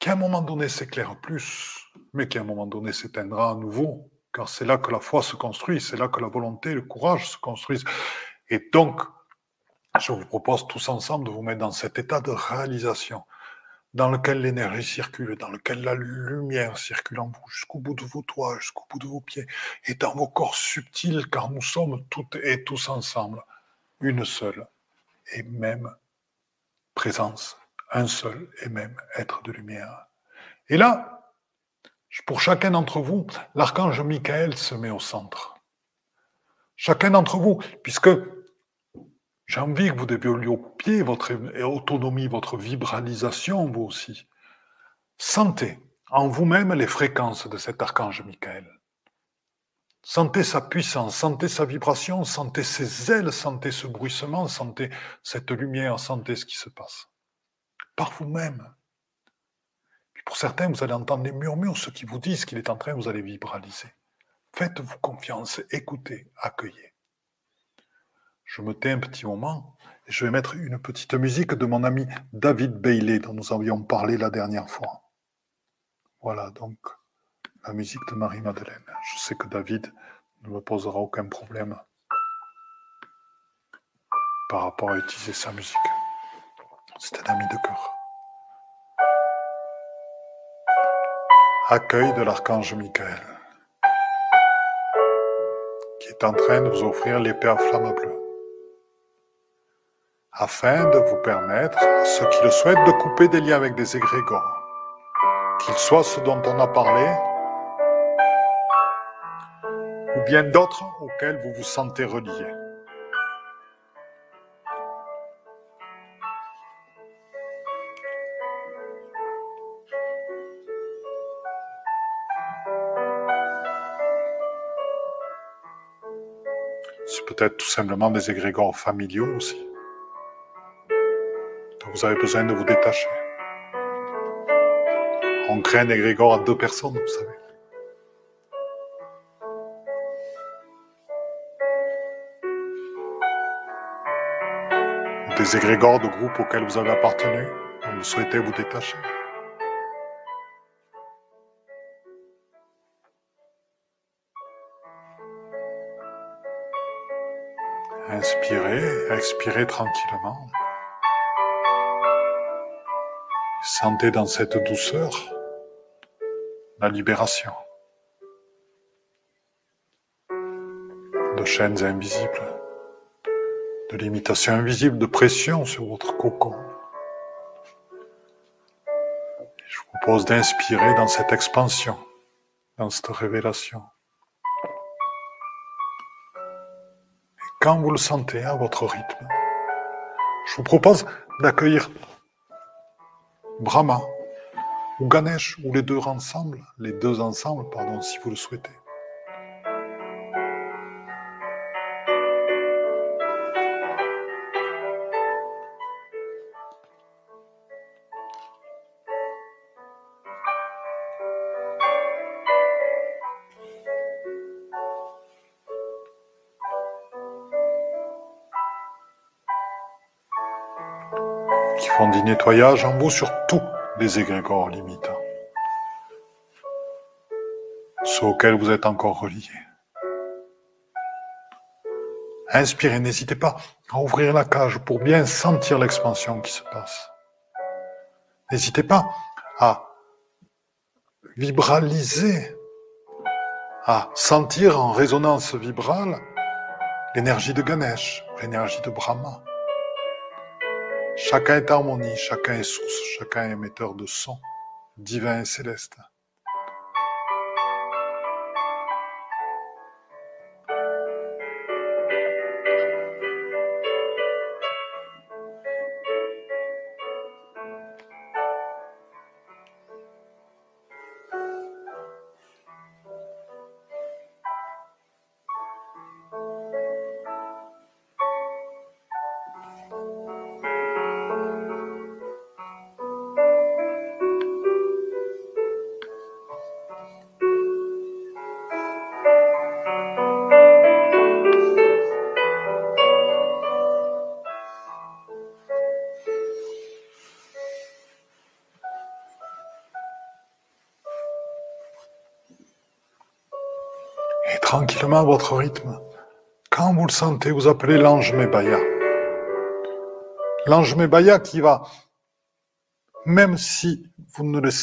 qui à un moment donné s'éclaire plus, mais qui à un moment donné s'éteindra à nouveau, car c'est là que la foi se construit, c'est là que la volonté, le courage se construisent. Et donc, je vous propose tous ensemble de vous mettre dans cet état de réalisation dans lequel l'énergie circule, dans lequel la lumière circule en vous, jusqu'au bout de vos doigts, jusqu'au bout de vos pieds, et dans vos corps subtils, car nous sommes toutes et tous ensemble une seule et même présence, un seul et même être de lumière. Et là, pour chacun d'entre vous, l'archange Michael se met au centre. Chacun d'entre vous, puisque j'ai envie que vous développiez votre autonomie, votre vibralisation, vous aussi. Sentez en vous-même les fréquences de cet archange Michael. Sentez sa puissance, sentez sa vibration, sentez ses ailes, sentez ce bruissement, sentez cette lumière, sentez ce qui se passe. Par vous-même. pour certains, vous allez entendre des murmures, ceux qui vous disent qu'il est en train, vous allez vibraliser. Faites-vous confiance, écoutez, accueillez. Je me tais un petit moment et je vais mettre une petite musique de mon ami David Bailey dont nous avions parlé la dernière fois. Voilà donc la musique de Marie-Madeleine. Je sais que David ne me posera aucun problème par rapport à utiliser sa musique. C'est un ami de cœur. Accueil de l'archange Michael, qui est en train de vous offrir l'épée à flamme bleue afin de vous permettre, ceux qui le souhaitent, de couper des liens avec des égrégores, qu'ils soient ceux dont on a parlé, ou bien d'autres auxquels vous vous sentez relié. C'est peut-être tout simplement des égrégores familiaux aussi vous avez besoin de vous détacher. On crée un égrégore à deux personnes, vous savez. Des égrégores de groupe auxquels vous avez appartenu, dont vous souhaitez vous détacher. Inspirez, expirez tranquillement. Sentez dans cette douceur la libération de chaînes invisibles, de limitations invisibles, de pression sur votre cocon. Je vous propose d'inspirer dans cette expansion, dans cette révélation. Et quand vous le sentez à votre rythme, je vous propose d'accueillir Brahma ou Ganesh, ou les deux ensemble, les deux ensemble, pardon, si vous le souhaitez. Nettoyage en vous sur tous les égrégores limitants. ceux auxquels vous êtes encore reliés. Inspirez, n'hésitez pas à ouvrir la cage pour bien sentir l'expansion qui se passe. N'hésitez pas à vibraliser, à sentir en résonance vibrale l'énergie de Ganesh, l'énergie de Brahma. Chacun est harmonie, chacun est source, chacun est émetteur de son, divin et céleste. Tranquillement à votre rythme. Quand vous le sentez, vous appelez l'ange Mebaya. L'ange Mebaya qui va, même si vous ne les,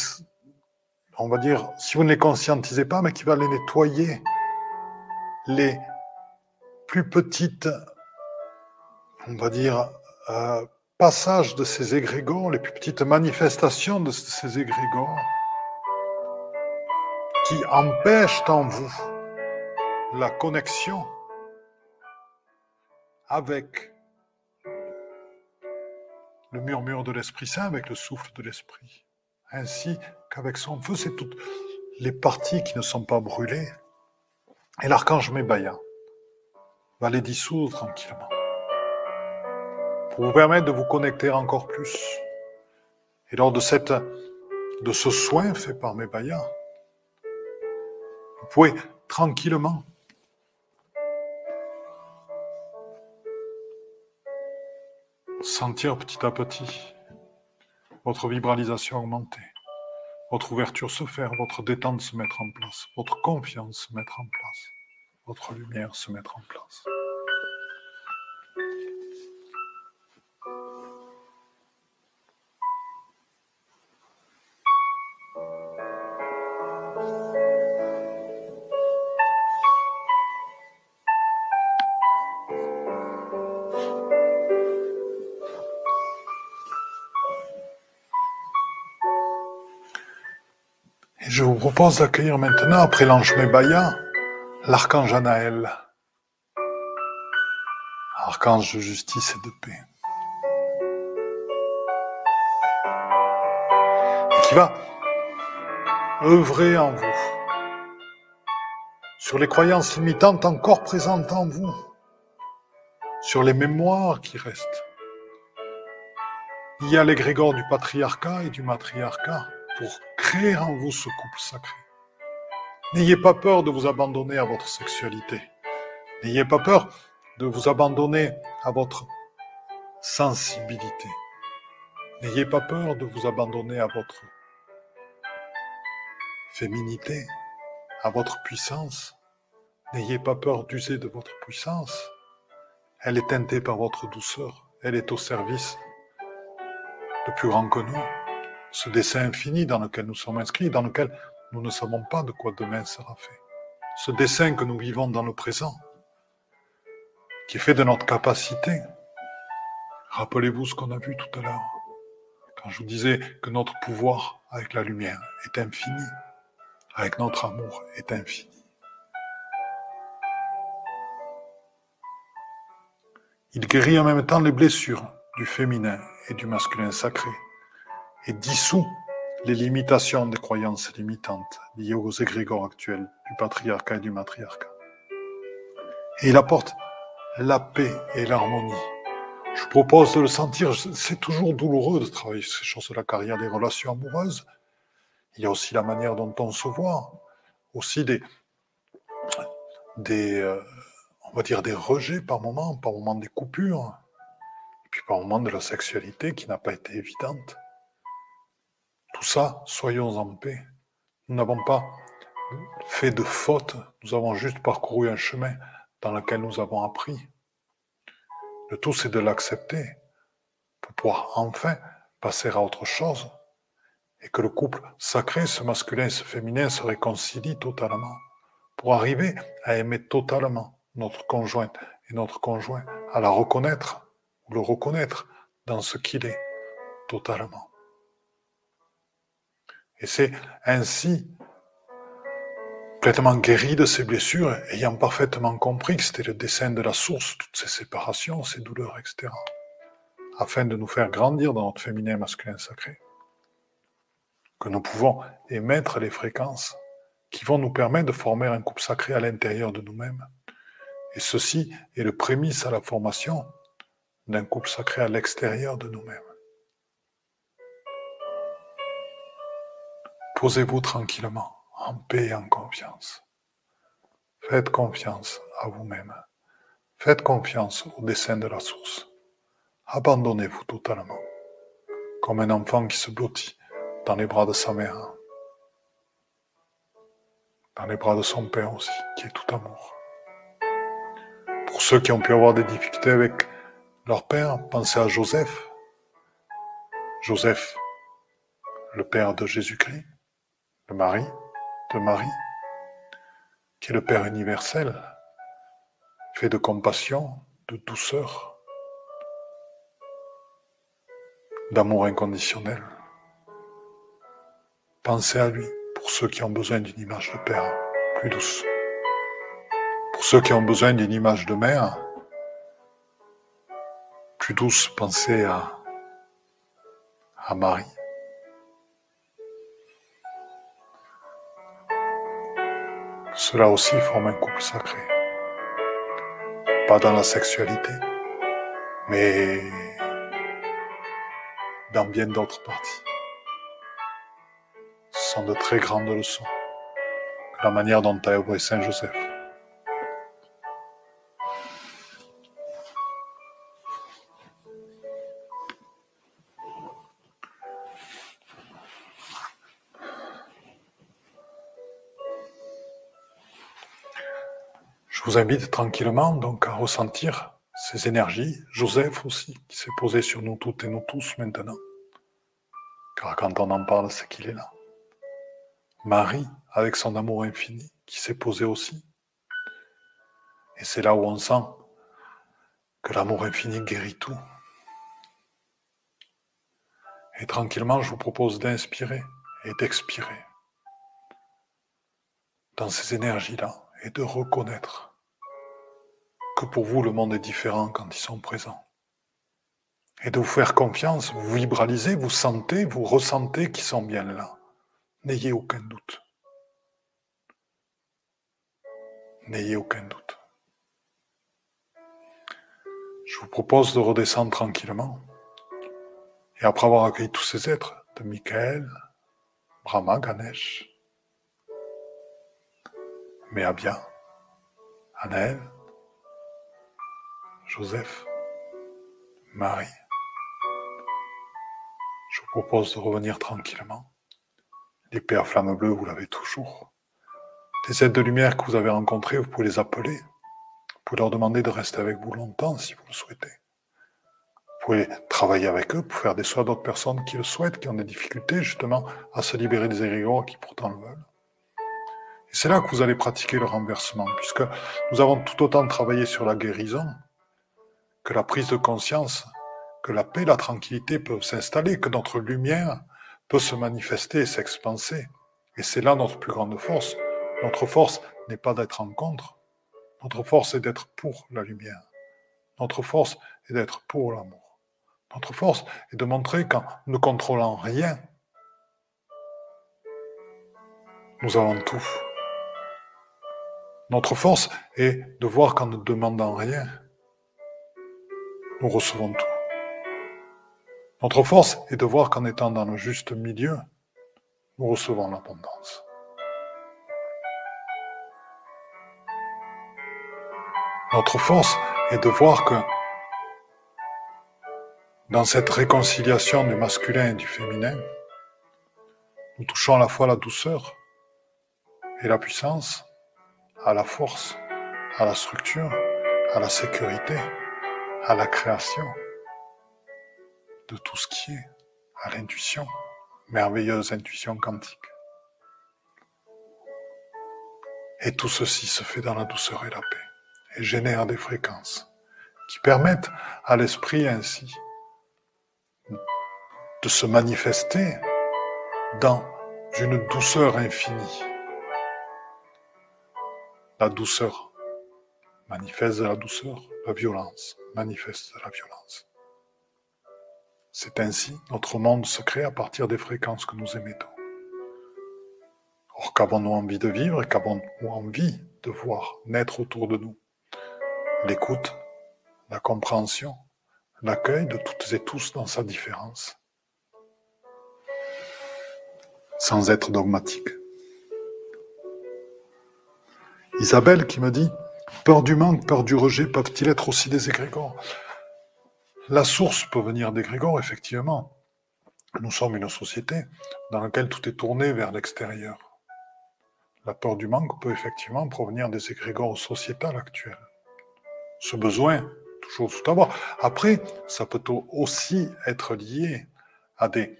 on va dire, si vous ne les conscientisez pas, mais qui va les nettoyer, les plus petites, on va dire, euh, passages de ces égrégores, les plus petites manifestations de ces égrégores, qui empêchent en vous la connexion avec le murmure de l'Esprit Saint, avec le souffle de l'Esprit, ainsi qu'avec son feu, c'est toutes les parties qui ne sont pas brûlées. Et l'archange Mébaya va les dissoudre tranquillement pour vous permettre de vous connecter encore plus. Et lors de, cette, de ce soin fait par Mébaya, vous pouvez tranquillement sentir petit à petit votre vibralisation augmenter, votre ouverture se faire, votre détente se mettre en place, votre confiance se mettre en place, votre lumière se mettre en place. Propose d'accueillir maintenant, après l'ange Mébaya, l'archange Anaël, archange de justice et de paix, qui va œuvrer en vous. Sur les croyances limitantes encore présentes en vous, sur les mémoires qui restent. Il y a l'égrégore du patriarcat et du matriarcat pour créer en vous ce couple sacré. N'ayez pas peur de vous abandonner à votre sexualité. N'ayez pas peur de vous abandonner à votre sensibilité. N'ayez pas peur de vous abandonner à votre féminité, à votre puissance. N'ayez pas peur d'user de votre puissance. Elle est teintée par votre douceur. Elle est au service de plus grand que nous ce dessin infini dans lequel nous sommes inscrits, dans lequel nous ne savons pas de quoi demain sera fait. Ce dessin que nous vivons dans le présent, qui est fait de notre capacité. Rappelez-vous ce qu'on a vu tout à l'heure, quand je vous disais que notre pouvoir avec la lumière est infini, avec notre amour est infini. Il guérit en même temps les blessures du féminin et du masculin sacré et dissout les limitations des croyances limitantes liées aux égrégores actuels du patriarcat et du matriarcat. Et il apporte la paix et l'harmonie. Je propose de le sentir. C'est toujours douloureux de travailler ces choses de la carrière des relations amoureuses. Il y a aussi la manière dont on se voit, aussi des, des euh, on va dire des rejets par moment, par moment des coupures, et puis par moment de la sexualité qui n'a pas été évidente. Tout ça, soyons en paix. Nous n'avons pas fait de fautes, nous avons juste parcouru un chemin dans lequel nous avons appris. Le tout, c'est de l'accepter pour pouvoir enfin passer à autre chose et que le couple sacré, ce masculin et ce féminin, se réconcilient totalement pour arriver à aimer totalement notre conjointe et notre conjoint, à la reconnaître ou le reconnaître dans ce qu'il est totalement. Et c'est ainsi, complètement guéri de ses blessures, ayant parfaitement compris que c'était le dessein de la source, toutes ces séparations, ces douleurs, etc., afin de nous faire grandir dans notre féminin masculin sacré, que nous pouvons émettre les fréquences qui vont nous permettre de former un couple sacré à l'intérieur de nous-mêmes. Et ceci est le prémisse à la formation d'un couple sacré à l'extérieur de nous-mêmes. Posez-vous tranquillement, en paix et en confiance. Faites confiance à vous-même. Faites confiance au dessein de la source. Abandonnez-vous totalement, comme un enfant qui se blottit dans les bras de sa mère, dans les bras de son père aussi, qui est tout amour. Pour ceux qui ont pu avoir des difficultés avec leur père, pensez à Joseph. Joseph, le père de Jésus-Christ le mari de Marie, qui est le Père universel, fait de compassion, de douceur, d'amour inconditionnel. Pensez à lui pour ceux qui ont besoin d'une image de Père plus douce. Pour ceux qui ont besoin d'une image de mère plus douce, pensez à, à Marie. Cela aussi forme un couple sacré. Pas dans la sexualité, mais dans bien d'autres parties. Ce sont de très grandes leçons. La manière dont a œuvré Saint Joseph. Invite tranquillement donc à ressentir ces énergies. Joseph aussi, qui s'est posé sur nous toutes et nous tous maintenant. Car quand on en parle, c'est qu'il est là. Marie, avec son amour infini, qui s'est posé aussi. Et c'est là où on sent que l'amour infini guérit tout. Et tranquillement, je vous propose d'inspirer et d'expirer dans ces énergies-là et de reconnaître que pour vous le monde est différent quand ils sont présents. Et de vous faire confiance, vous vibralisez, vous sentez, vous ressentez qu'ils sont bien là. N'ayez aucun doute. N'ayez aucun doute. Je vous propose de redescendre tranquillement. Et après avoir accueilli tous ces êtres, de Michael, Brahma, Ganesh, Meabia, Anaël, Joseph, Marie. Je vous propose de revenir tranquillement. L'épée à flamme bleue, vous l'avez toujours. Les aides de lumière que vous avez rencontrées, vous pouvez les appeler. Vous pouvez leur demander de rester avec vous longtemps si vous le souhaitez. Vous pouvez travailler avec eux pour faire des soins d'autres personnes qui le souhaitent, qui ont des difficultés justement à se libérer des égrégores qui pourtant le veulent. Et c'est là que vous allez pratiquer le renversement, puisque nous avons tout autant travaillé sur la guérison, que la prise de conscience, que la paix, la tranquillité peuvent s'installer, que notre lumière peut se manifester et s'expanser. Et c'est là notre plus grande force. Notre force n'est pas d'être en contre. Notre force est d'être pour la lumière. Notre force est d'être pour l'amour. Notre force est de montrer qu'en ne contrôlant rien, nous avons tout. Notre force est de voir qu'en ne demandant rien, nous recevons tout. Notre force est de voir qu'en étant dans le juste milieu, nous recevons l'abondance. Notre force est de voir que dans cette réconciliation du masculin et du féminin, nous touchons à la fois la douceur Et la puissance à la force, à la structure, à la sécurité, à la création de tout ce qui est, à l'intuition, merveilleuse intuition quantique. Et tout ceci se fait dans la douceur et la paix et génère des fréquences qui permettent à l'esprit ainsi de se manifester dans une douceur infinie. La douceur manifeste de la douceur, la violence manifeste de la violence. C'est ainsi notre monde se crée à partir des fréquences que nous émettons. Or, qu'avons-nous envie de vivre et qu'avons-nous envie de voir naître autour de nous? L'écoute, la compréhension, l'accueil de toutes et tous dans sa différence, sans être dogmatique. Isabelle qui me dit Peur du manque, peur du rejet peuvent-ils être aussi des égrégores? La source peut venir d'égrégores, effectivement. Nous sommes une société dans laquelle tout est tourné vers l'extérieur. La peur du manque peut effectivement provenir des égrégores sociétales actuels. Ce besoin, toujours tout d'abord. Après, ça peut aussi être lié à des,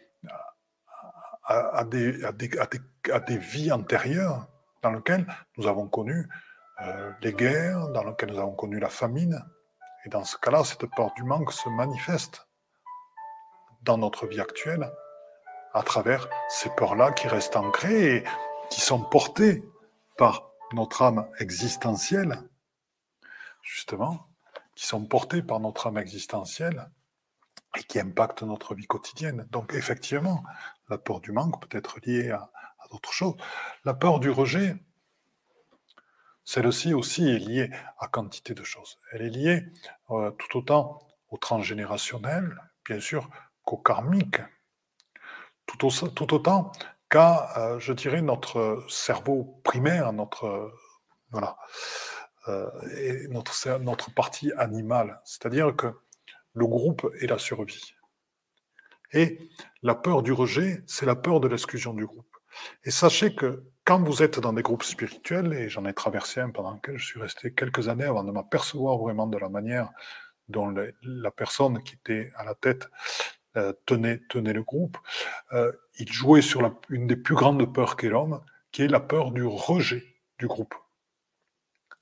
à, des, à, des, à des, vies antérieures dans lesquelles nous avons connu euh, les guerres, dans lesquelles nous avons connu la famine. Et dans ce cas-là, cette peur du manque se manifeste dans notre vie actuelle à travers ces peurs-là qui restent ancrées et qui sont portées par notre âme existentielle, justement, qui sont portées par notre âme existentielle et qui impactent notre vie quotidienne. Donc effectivement, la peur du manque peut être liée à, d'autres choses. La peur du rejet, celle-ci aussi est liée à quantité de choses. Elle est liée euh, tout autant au transgénérationnel, bien sûr, qu'au karmique, tout, autant qu'à, euh, je dirais, notre cerveau primaire, notre, voilà, euh, et notre, notre partie animale. C'est-à-dire que le groupe est la survie. Et la peur du rejet, c'est la peur de l'exclusion du groupe. Et sachez que quand vous êtes dans des groupes spirituels, et j'en ai traversé un pendant lequel je suis resté quelques années avant de m'apercevoir vraiment de la manière dont la personne qui était à la tête euh, tenait, le groupe, euh, il jouait sur une des plus grandes peurs qu'est l'homme, qui est la peur du rejet du groupe.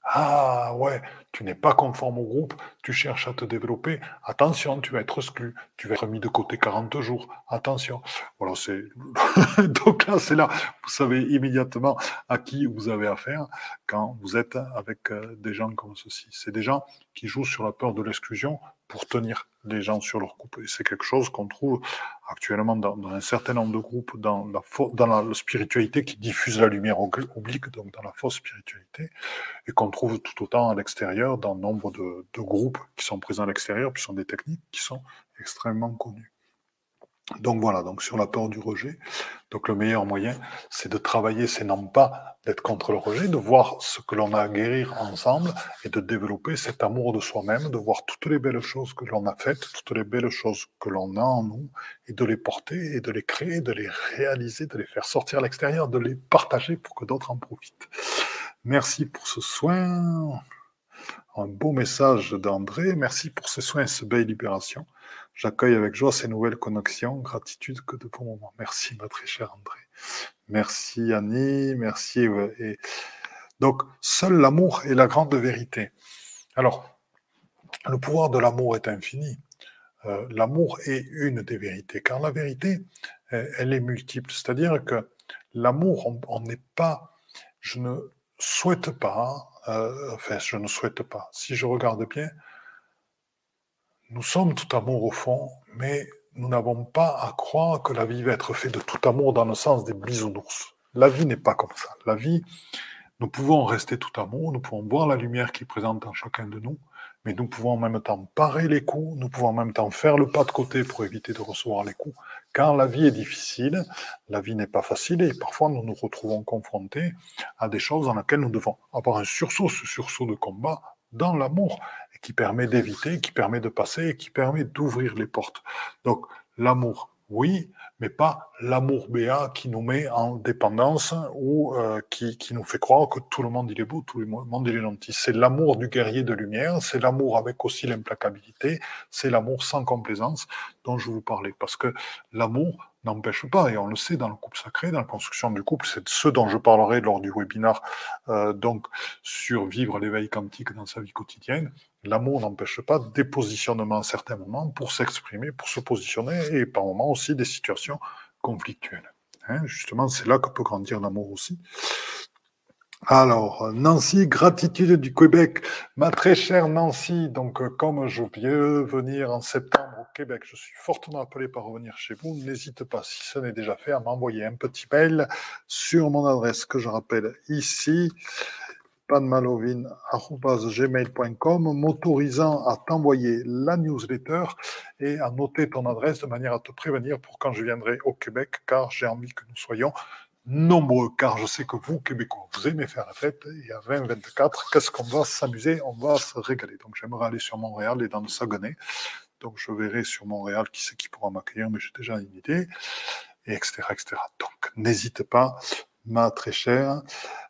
Ah ouais, tu n'es pas conforme au groupe, tu cherches à te développer, attention, tu vas être exclu, tu vas être mis de côté 40 jours, attention. Voilà, c'est [LAUGHS] donc là, c'est là, vous savez immédiatement à qui vous avez affaire quand vous êtes avec euh, des gens comme ceci. C'est des gens qui jouent sur la peur de l'exclusion pour tenir les gens sur leur groupe. Et c'est quelque chose qu'on trouve actuellement dans, un certain nombre de groupes dans la, dans la spiritualité qui diffuse la lumière oblique, donc dans la fausse spiritualité, et qu'on trouve tout autant à l'extérieur dans nombre de, de groupes qui sont présents à l'extérieur, puis sont des techniques qui sont extrêmement connues. Donc voilà, donc sur la peur du rejet, donc le meilleur moyen, c'est de travailler, c'est non pas d'être contre le rejet, de voir ce que l'on a à guérir ensemble et de développer cet amour de soi-même, de voir toutes les belles choses que l'on a faites, toutes les belles choses que l'on a en nous, et de les porter, et de les créer, de les réaliser, de les faire sortir à l'extérieur, de les partager pour que d'autres en profitent. Merci pour ce soin. Un beau message d'André. Merci pour ce soin et ce belle libération. J'accueille avec joie ces nouvelles connexions. Gratitude que de bons moments. Merci, ma très chère André. Merci, Annie. Merci. Et donc, seul l'amour est la grande vérité. Alors, le pouvoir de l'amour est infini. Euh, l'amour est une des vérités, car la vérité, elle est multiple. C'est-à-dire que l'amour, on n'est pas, je ne souhaite pas, euh, enfin, je ne souhaite pas. Si je regarde bien, nous sommes tout amour au fond, mais nous n'avons pas à croire que la vie va être faite de tout amour dans le sens des bisounours. La vie n'est pas comme ça. La vie, nous pouvons rester tout amour, nous pouvons voir la lumière qui est présente en chacun de nous, mais nous pouvons en même temps parer les coups, nous pouvons en même temps faire le pas de côté pour éviter de recevoir les coups. Quand la vie est difficile, la vie n'est pas facile et parfois nous nous retrouvons confrontés à des choses dans lesquelles nous devons avoir un sursaut, ce sursaut de combat dans l'amour qui permet d'éviter, qui permet de passer et qui permet d'ouvrir les portes. Donc, l'amour, oui, mais pas l'amour béat qui nous met en dépendance ou euh, qui, qui, nous fait croire que tout le monde il est beau, tout le monde il est gentil. C'est l'amour du guerrier de lumière, c'est l'amour avec aussi l'implacabilité, c'est l'amour sans complaisance dont je vous parlais. Parce que l'amour n'empêche pas, et on le sait dans le couple sacré, dans la construction du couple, c'est ce dont je parlerai lors du webinaire euh, donc sur vivre l'éveil quantique dans sa vie quotidienne. L'amour n'empêche pas des positionnements à certains moments pour s'exprimer, pour se positionner, et par moments aussi des situations conflictuelles. Hein. justement, c'est là que peut grandir l'amour aussi. Alors, Nancy, gratitude du Québec. Ma très chère Nancy, donc comme je viens venir en septembre au Québec, je suis fortement appelé par revenir chez vous. N'hésite pas, si ce n'est déjà fait, à m'envoyer un petit mail sur mon adresse que je rappelle ici panmalovine.gmail.com m'autorisant à t'envoyer la newsletter et à noter ton adresse de manière à te prévenir pour quand je viendrai au Québec, car j'ai envie que nous soyons nombreux, car je sais que vous, Québécois, vous aimez faire la fête, et à 2024, qu'est-ce qu'on va s'amuser On va se régaler. Donc j'aimerais aller sur Montréal et dans le Saguenay. Donc je verrai sur Montréal qui c'est qui pourra m'accueillir, mais j'ai déjà une idée, et etc. etc. Donc n'hésite pas, ma très chère.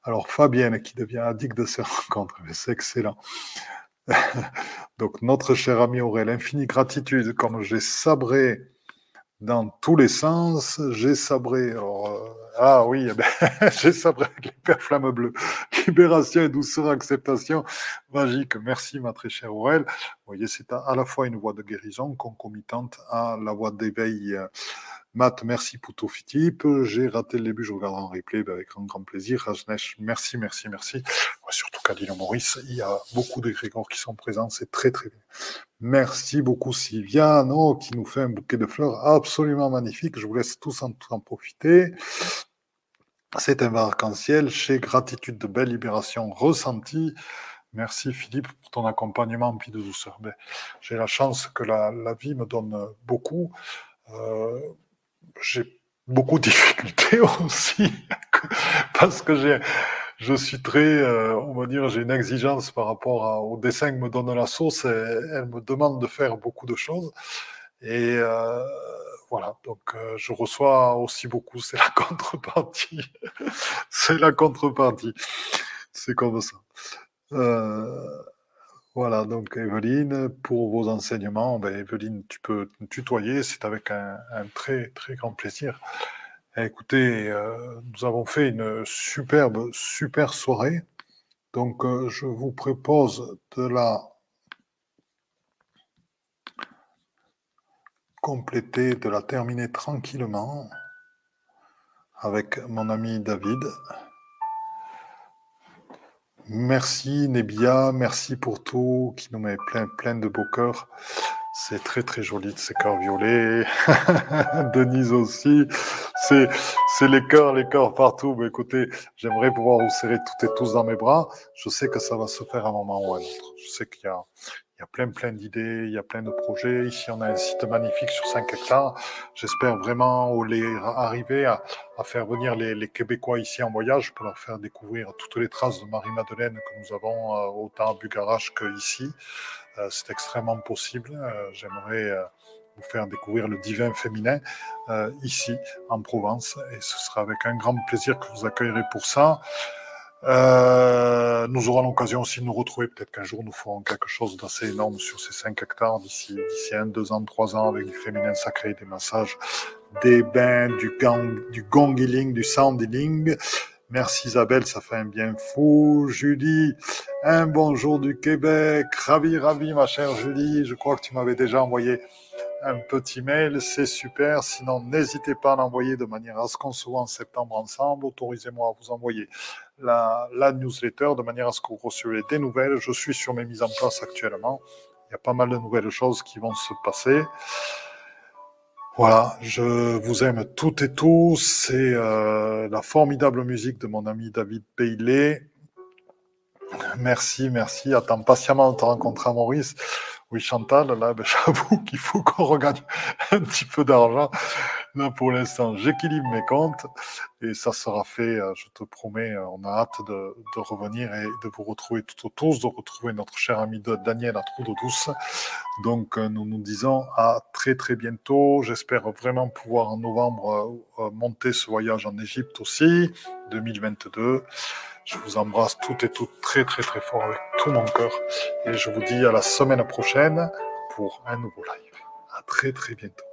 Alors Fabienne qui devient addict de ces [LAUGHS] rencontres, c'est excellent. [LAUGHS] Donc notre cher ami Aurel, infinie gratitude, comme j'ai sabré dans tous les sens, j'ai sabré. Euh, ah oui, eh ben, [LAUGHS] j'ai sabré avec les pères. Libération et douceur, acceptation magique. Merci, ma très chère Aurel. Vous voyez, c'est à, la fois une voie de guérison concomitante à la voie d'éveil. Euh, Matt, merci pour tout Philippe. J'ai raté le début, je regarde en replay ben, avec un grand plaisir. Rajnesh, merci, merci, merci. surtout Kadina Maurice, il y a beaucoup d'égrégores qui sont présents, c'est très, très bien. Merci beaucoup Sylviano qui nous fait un bouquet de fleurs absolument magnifique. Je vous laisse tous en, profiter. C'est un chez Gratitude de belle libération ressentie. Merci Philippe pour ton accompagnement en de douceur. Ben, j'ai la chance que la, la, vie me donne beaucoup. Euh, j'ai beaucoup de difficultés [LAUGHS] aussi parce que j'ai je suis très, euh, on va dire, j'ai une exigence par rapport au dessin que me donne la sauce. Et elle me demande de faire beaucoup de choses. Et euh, voilà, donc euh, je reçois aussi beaucoup. C'est la [LAUGHS] contrepartie. c'est la contrepartie. C'est comme ça. Voilà, donc Evelyne, pour vos enseignements, ben, Evelyne, tu peux tutoyer, c'est avec un, très très grand plaisir. Écoutez, euh, nous avons fait une superbe, super soirée. Donc, euh, je vous propose de la compléter, de la terminer tranquillement avec mon ami David. Merci Nebia, merci pour tout, qui nous met plein, plein de beaux cœurs. C'est très très joli de ces cœurs violets. [LAUGHS] Denise aussi. C'est, c'est les cœurs, les cœurs partout. Mais écoutez, j'aimerais pouvoir vous serrer toutes et tous dans mes bras. Je sais que ça va se faire à un moment ou à un autre. Je sais qu'il y a, y a plein, plein d'idées, il y a plein de projets. Ici, on a un site magnifique sur 5 hectares. J'espère vraiment les arriver à, faire venir les, Québécois ici en voyage pour leur faire découvrir toutes les traces de Marie-Madeleine que nous avons euh, autant à Bugarach qu'ici. Euh, c'est extrêmement possible. Euh, j'aimerais euh, vous faire découvir le divin féminin ici en Provence et ce sera avec un grand plaisir que vous accueillerez pour ça. Euh, nous aurons l'occasion aussi de nous retrouver. Peut-être qu'un jour nous ferons quelque chose d'assez énorme sur ces 5 hectares d'ici, d'ici un, deux ans, trois ans avec du féminin sacré, des massages, des bains, du, gang, du gong du sound healing. Merci Isabelle, ça fait un bien fou. Julie, un bonjour du Québec. Ravi, ravi, ma chère Julie. Je crois que tu m'avais déjà envoyé un petit mail, c'est super. Sinon, n'hésitez pas à l'envoyer de manière à ce qu'on se voit en septembre ensemble. Autorisez-moi à vous envoyer la, newsletter de manière à ce que vous recevez des nouvelles. Je suis sur mes mises en place actuellement. Il y a pas mal de nouvelles choses qui vont se passer. Voilà, je vous aime toutes et tous. C'est euh, la formidable musique de mon ami David Bailey. Merci, merci. Attends patiemment de te rencontrer Maurice. Oui, Chantal, là, ben, [LAUGHS] j'avoue qu'il faut qu'on regagne un petit peu d'argent. non, pour l'instant, j'équilibre mes comptes et ça sera fait, euh, je te promets. Euh, on a hâte de, revenir et de vous retrouver toutes tous, de retrouver notre cher ami Daniel à Trou de Douce. Donc, euh, nous nous disons à très très bientôt. J'espère vraiment pouvoir en novembre monter ce voyage en Égypte aussi, 2022. Je vous embrasse toutes et toutes très très très fort avec tout mon cœur et je vous dis à la semaine prochaine pour un nouveau live. À très très bientôt.